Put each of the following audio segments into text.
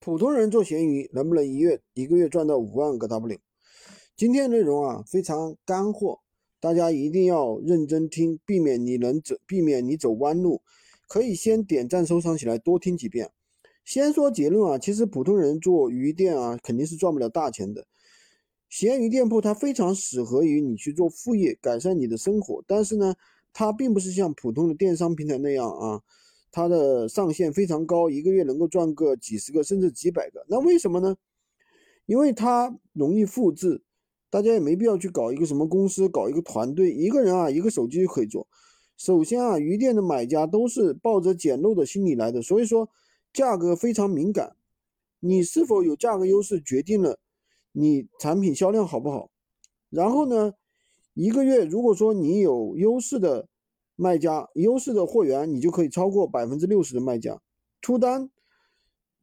普通人做闲鱼能不能一月一个月赚到五万个 W？今天内容啊非常干货，大家一定要认真听，避免你能走，避免你走弯路。可以先点赞收藏起来，多听几遍。先说结论啊，其实普通人做鱼店啊肯定是赚不了大钱的。闲鱼店铺它非常适合于你去做副业，改善你的生活。但是呢，它并不是像普通的电商平台那样啊。它的上限非常高，一个月能够赚个几十个甚至几百个。那为什么呢？因为它容易复制，大家也没必要去搞一个什么公司，搞一个团队，一个人啊一个手机就可以做。首先啊，鱼店的买家都是抱着捡漏的心理来的，所以说价格非常敏感。你是否有价格优势，决定了你产品销量好不好。然后呢，一个月如果说你有优势的。卖家优势的货源，你就可以超过百分之六十的卖家出单，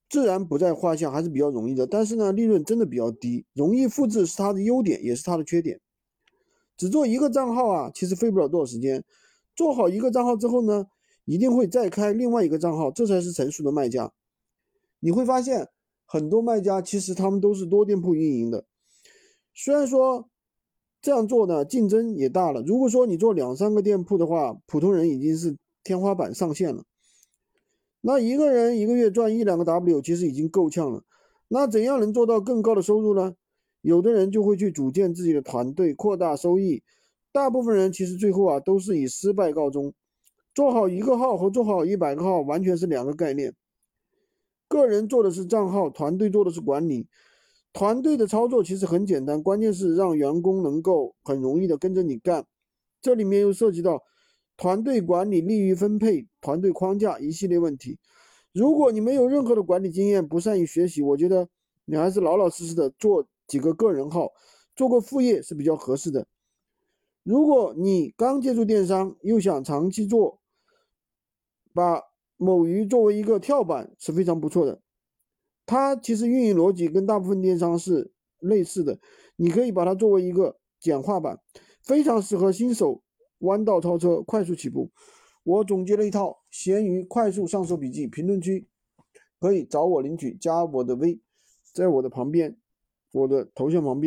自然不在话下，还是比较容易的。但是呢，利润真的比较低，容易复制是它的优点，也是它的缺点。只做一个账号啊，其实费不了多少时间。做好一个账号之后呢，一定会再开另外一个账号，这才是成熟的卖家。你会发现，很多卖家其实他们都是多店铺运营的，虽然说。这样做呢，竞争也大了。如果说你做两三个店铺的话，普通人已经是天花板上限了。那一个人一个月赚一两个 W，其实已经够呛了。那怎样能做到更高的收入呢？有的人就会去组建自己的团队，扩大收益。大部分人其实最后啊，都是以失败告终。做好一个号和做好一百个号完全是两个概念。个人做的是账号，团队做的是管理。团队的操作其实很简单，关键是让员工能够很容易的跟着你干。这里面又涉及到团队管理、利益分配、团队框架一系列问题。如果你没有任何的管理经验，不善于学习，我觉得你还是老老实实的做几个个人号，做个副业是比较合适的。如果你刚接触电商，又想长期做，把某鱼作为一个跳板是非常不错的。它其实运营逻辑跟大部分电商是类似的，你可以把它作为一个简化版，非常适合新手弯道超车、快速起步。我总结了一套闲鱼快速上手笔记，评论区可以找我领取，加我的微，在我的旁边，我的头像旁边。